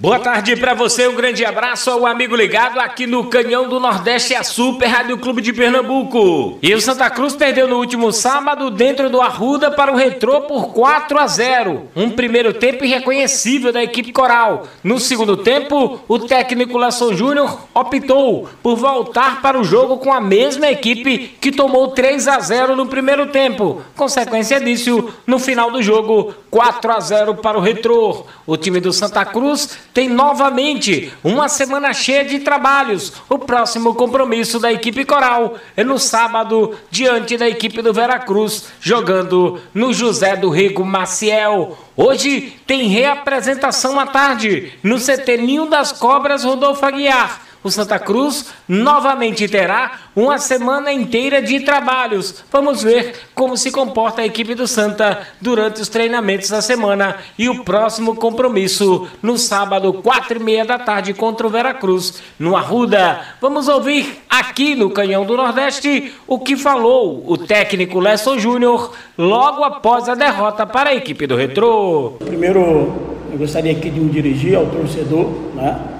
Boa tarde para você, um grande abraço ao amigo ligado aqui no Canhão do Nordeste, a Super Rádio Clube de Pernambuco. E o Santa Cruz perdeu no último sábado dentro do Arruda para o Retrô por 4 a 0. Um primeiro tempo irreconhecível da equipe coral. No segundo tempo, o técnico Lesson Júnior optou por voltar para o jogo com a mesma equipe que tomou 3 a 0 no primeiro tempo. Consequência disso, no final do jogo, 4 a 0 para o Retrô. O time do Santa Cruz tem novamente uma semana cheia de trabalhos. O próximo compromisso da equipe coral é no sábado, diante da equipe do Veracruz, jogando no José do Rico Maciel. Hoje tem reapresentação à tarde no CT Ninho das Cobras Rodolfo Aguiar o Santa Cruz novamente terá uma semana inteira de trabalhos. Vamos ver como se comporta a equipe do Santa durante os treinamentos da semana e o próximo compromisso no sábado, quatro e meia da tarde contra o Veracruz, no Arruda. Vamos ouvir aqui no Canhão do Nordeste o que falou o técnico Lesson Júnior logo após a derrota para a equipe do Retrô. Primeiro, eu gostaria aqui de me dirigir ao torcedor, né?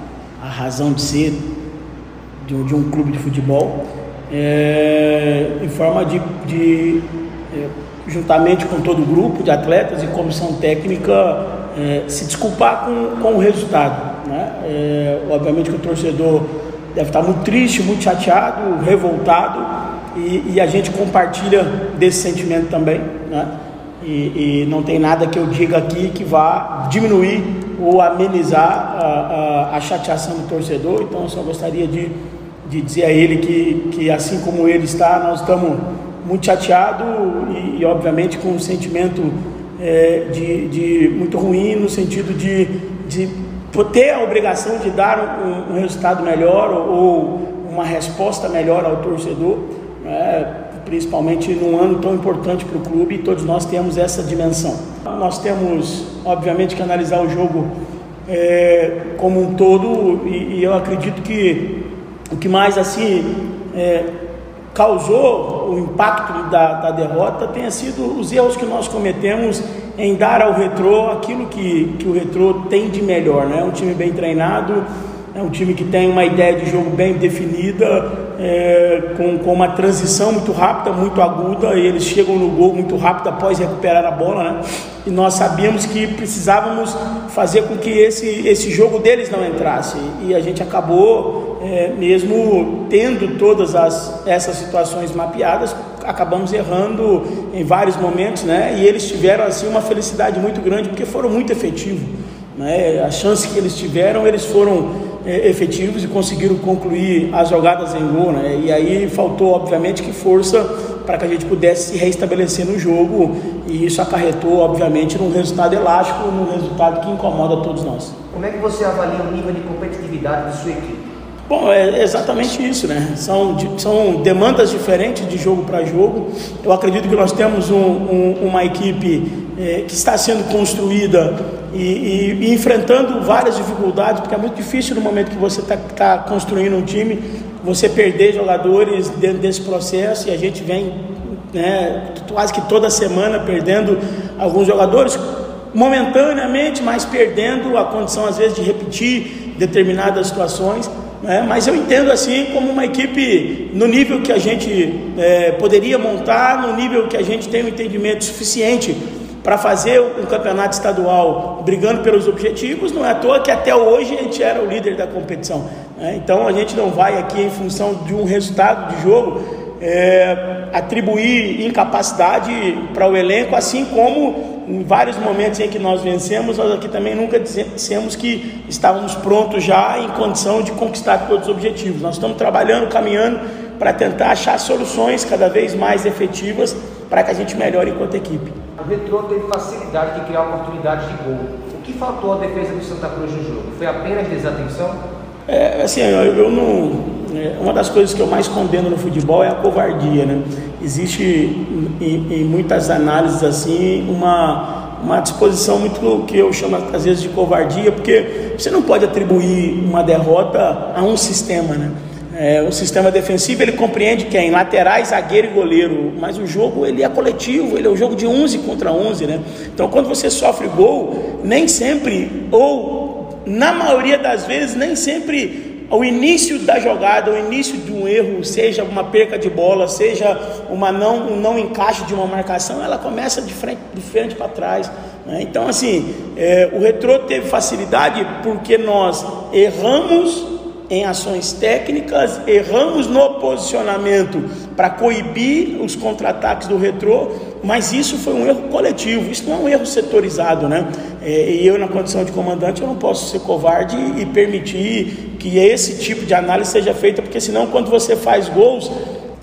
A razão de ser de, de um clube de futebol, é, em forma de, de é, juntamente com todo o grupo de atletas e comissão técnica, é, se desculpar com, com o resultado. Né? Obviamente que o torcedor deve estar muito triste, muito chateado, revoltado, e, e a gente compartilha desse sentimento também. Né? E, e, não tem nada que eu diga aqui que vá diminuir ou amenizar a, a, a chateação do torcedor, então eu só gostaria de de dizer a ele que, que assim como ele está, nós estamos muito chateados e, e, obviamente com um sentimento é, de, de, muito ruim no sentido de, de ter a obrigação de dar um, um resultado melhor ou uma resposta melhor ao torcedor, né, principalmente num ano tão importante para o clube, e todos nós temos essa dimensão. Nós temos, obviamente, que analisar o jogo é, como um todo e, e eu acredito que o que mais assim é, causou o impacto da, da, derrota tenha sido os erros que nós cometemos em dar ao retrô aquilo que, que o retrô tem de melhor, né? Um time bem treinado, é um time que tem uma ideia de jogo bem definida, é, com, com uma transição muito rápida, muito aguda, e eles chegam no gol muito rápido após recuperar a bola, né? E nós sabíamos que precisávamos fazer com que esse, esse jogo deles não entrasse, e a gente acabou, é, mesmo tendo todas as, essas situações mapeadas, acabamos errando em vários momentos, né? E eles tiveram assim uma felicidade muito grande porque foram muito efetivos, né? A chance que eles tiveram, eles foram efetivos e conseguiram concluir as jogadas em gol, né? E aí faltou, obviamente, que força para que a gente pudesse se reestabelecer no jogo e isso acarretou, obviamente, num resultado elástico, num resultado que incomoda todos nós. Como é que você avalia o nível de competitividade de sua equipe? Bom, é exatamente isso, né? São, são demandas diferentes de jogo para jogo. Eu acredito que nós temos um, um, uma equipe é, que está sendo construída e, e, e, enfrentando várias dificuldades, porque é muito difícil no momento que você está tá construindo um time, você perder jogadores dentro desse processo e a gente vem né, quase que toda semana perdendo alguns jogadores momentaneamente, mas perdendo a condição às vezes de repetir determinadas situações. Né? Mas eu entendo assim como uma equipe no nível que a gente é, poderia montar, no nível que a gente tem um entendimento suficiente para fazer um campeonato estadual brigando pelos objetivos, não é à toa que até hoje a gente era o líder da competição. Né? Então a gente não vai aqui em função de um resultado de jogo é, atribuir incapacidade para o elenco, assim como em vários momentos em que nós vencemos, nós aqui também nunca dissemos que estávamos prontos já em condição de conquistar todos os objetivos. Nós estamos trabalhando, caminhando para tentar achar soluções cada vez mais efetivas para que a gente melhore enquanto equipe. O Retrô teve facilidade de criar oportunidades de gol. O que faltou à defesa do Santa Cruz no jogo? Foi apenas desatenção? É, assim, eu, eu não. É, uma das coisas que eu mais condeno no futebol é a covardia, né? Existe em, em muitas análises assim uma, uma disposição muito que eu chamo às vezes de covardia, porque você não pode atribuir uma derrota a um sistema, né? É, o sistema defensivo ele compreende quem? Laterais, zagueiro e goleiro. Mas o jogo ele é coletivo, ele é um jogo de 11 contra 11, né? Então quando você sofre gol, nem sempre, ou na maioria das vezes, nem sempre o início da jogada, o início de um erro, seja uma perca de bola, seja uma não, um não encaixe de uma marcação, ela começa de frente, de frente para trás. Né? Então, assim, é, o retrô teve facilidade porque nós erramos em ações técnicas, erramos no posicionamento para coibir os contra-ataques do retrô, mas isso foi um erro coletivo, isso não é um erro setorizado, né? É, e eu, na condição de comandante, eu não posso ser covarde e permitir que esse tipo de análise seja feita, porque senão, quando você faz gols,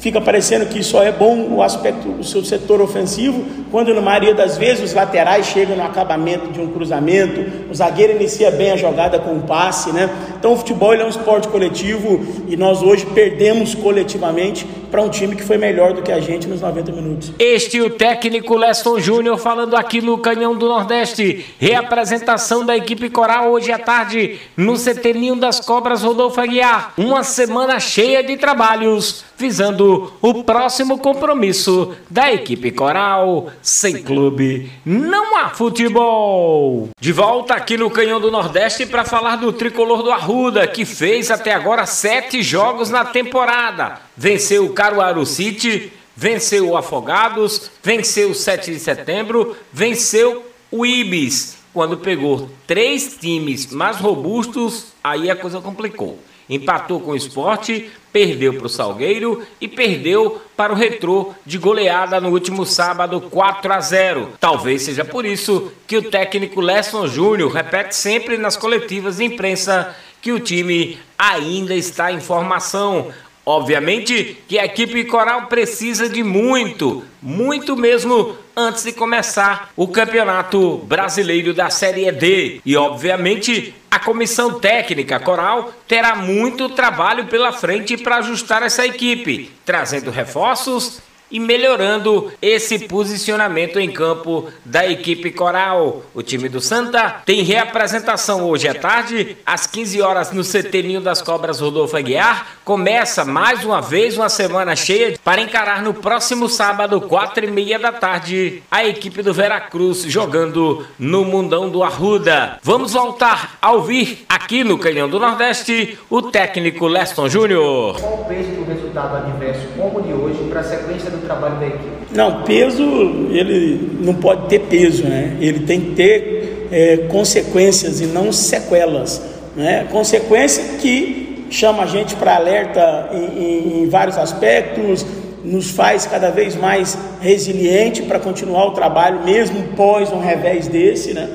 fica parecendo que só é bom o aspecto do seu setor ofensivo, quando na maioria das vezes os laterais chegam no acabamento de um cruzamento, o zagueiro inicia bem a jogada com um passe, né? Então o futebol é um esporte coletivo e nós hoje perdemos coletivamente para um time que foi melhor do que a gente nos 90 minutos. Este o técnico Leston Júnior falando aqui no Canhão do Nordeste. Reapresentação da equipe coral hoje à tarde no CT das Cobras Rodolfo Aguiar. Uma semana cheia de trabalhos visando o próximo compromisso da equipe coral. Sem clube, não há futebol. De volta aqui no Canhão do Nordeste para falar do tricolor do Arruda, que fez até agora sete jogos na temporada. Venceu o Caruaru City, venceu o Afogados, venceu o 7 de setembro, venceu o Ibis. Quando pegou três times mais robustos, aí a coisa complicou. Empatou com o esporte, perdeu para o Salgueiro e perdeu para o Retrô de goleada no último sábado 4 a 0. Talvez seja por isso que o técnico Lesson Júnior repete sempre nas coletivas de imprensa que o time ainda está em formação. Obviamente que a equipe coral precisa de muito, muito mesmo antes de começar o Campeonato Brasileiro da Série D. E obviamente a comissão técnica coral terá muito trabalho pela frente para ajustar essa equipe, trazendo reforços e melhorando esse posicionamento em campo da equipe coral. O time do Santa tem reapresentação hoje à tarde, às 15 horas no CT Ninho das Cobras Rodolfo Aguiar. Começa mais uma vez uma semana cheia para encarar no próximo sábado, 4 e meia da tarde, a equipe do Veracruz jogando no Mundão do Arruda. Vamos voltar a ouvir aqui no Canhão do Nordeste o técnico Leston Júnior. Qual o peso do resultado adverso como de hoje para a sequência do trabalho da equipe? Não, peso, ele não pode ter peso, né? Ele tem que ter é, consequências e não sequelas. Né? Consequência que chama a gente para alerta em, em, em vários aspectos, nos faz cada vez mais resiliente para continuar o trabalho, mesmo pós um revés desse, né?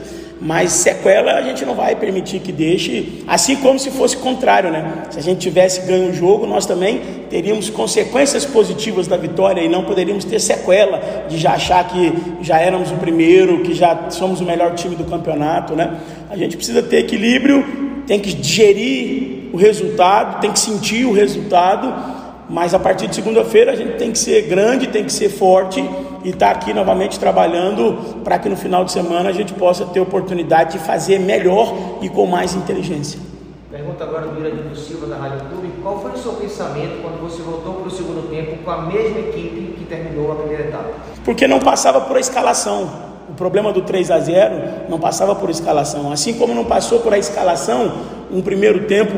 Mas sequela a gente não vai permitir que deixe, assim como se fosse contrário, né? Se a gente tivesse ganho o jogo, nós também teríamos consequências positivas da vitória e não poderíamos ter sequela de já achar que já éramos o primeiro, que já somos o melhor time do campeonato, né? A gente precisa ter equilíbrio, tem que digerir o resultado, tem que sentir o resultado mas a partir de segunda-feira a gente tem que ser grande, tem que ser forte e estar tá aqui novamente trabalhando para que no final de semana a gente possa ter oportunidade de fazer melhor e com mais inteligência. Pergunta agora do Iranildo Silva da Rádio Clube. Qual foi o seu pensamento quando você voltou para o segundo tempo com a mesma equipe que terminou a primeira etapa? Porque não passava por a escalação. O problema do 3 a 0 não passava por escalação. Assim como não passou por a escalação, um primeiro tempo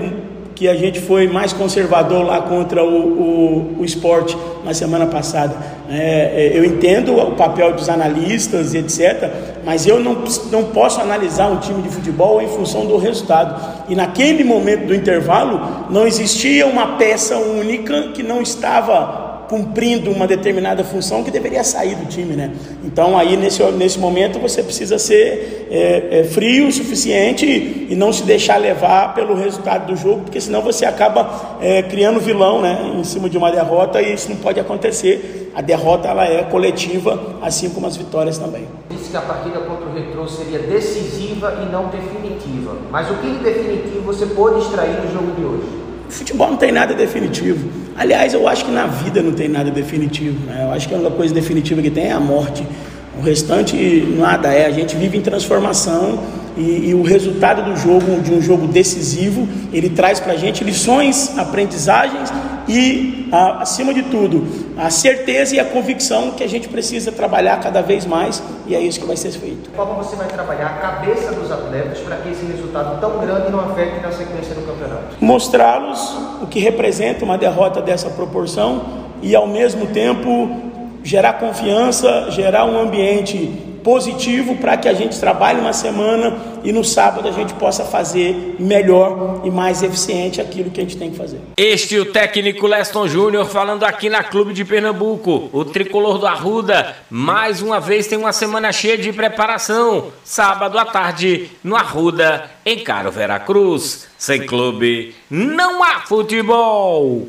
que a gente foi mais conservador lá contra o, o, o esporte na semana passada. É, é, eu entendo o papel dos analistas, etc., mas eu não, não posso analisar um time de futebol em função do resultado. E naquele momento do intervalo, não existia uma peça única que não estava cumprindo uma determinada função que deveria sair do time, né? Então aí nesse, nesse momento você precisa ser é, é, frio o suficiente e, não se deixar levar pelo resultado do jogo, porque senão você acaba é, criando vilão, né? Em cima de uma derrota e isso não pode acontecer. A derrota ela é coletiva, assim como as vitórias também. Disse que a partida contra o Retrô seria decisiva e não definitiva. Mas o que de definitivo você pode extrair do jogo de hoje? Futebol não tem nada definitivo. Aliás, eu acho que na vida não tem nada definitivo. Né? Eu acho que a única coisa definitiva que tem é a morte. O restante nada é. A gente vive em transformação e, e o resultado do jogo, de um jogo decisivo, ele traz para a gente lições, aprendizagens e, acima de tudo, a certeza e a convicção que a gente precisa trabalhar cada vez mais e é isso que vai ser feito. Como você vai trabalhar a cabeça dos atletas para que esse resultado tão grande não afete na sequência do campeonato? Mostrá-los o que representa uma derrota dessa proporção e ao mesmo tempo gerar confiança, gerar um ambiente positivo para que a gente trabalhe uma semana e no sábado a gente possa fazer melhor e mais eficiente aquilo que a gente tem que fazer. Este é o técnico Leston Júnior falando aqui na Clube de Pernambuco. O tricolor do Arruda, mais uma vez, tem uma semana cheia de preparação. Sábado à tarde, no Arruda, em Caro Veracruz. Sem clube, não há futebol.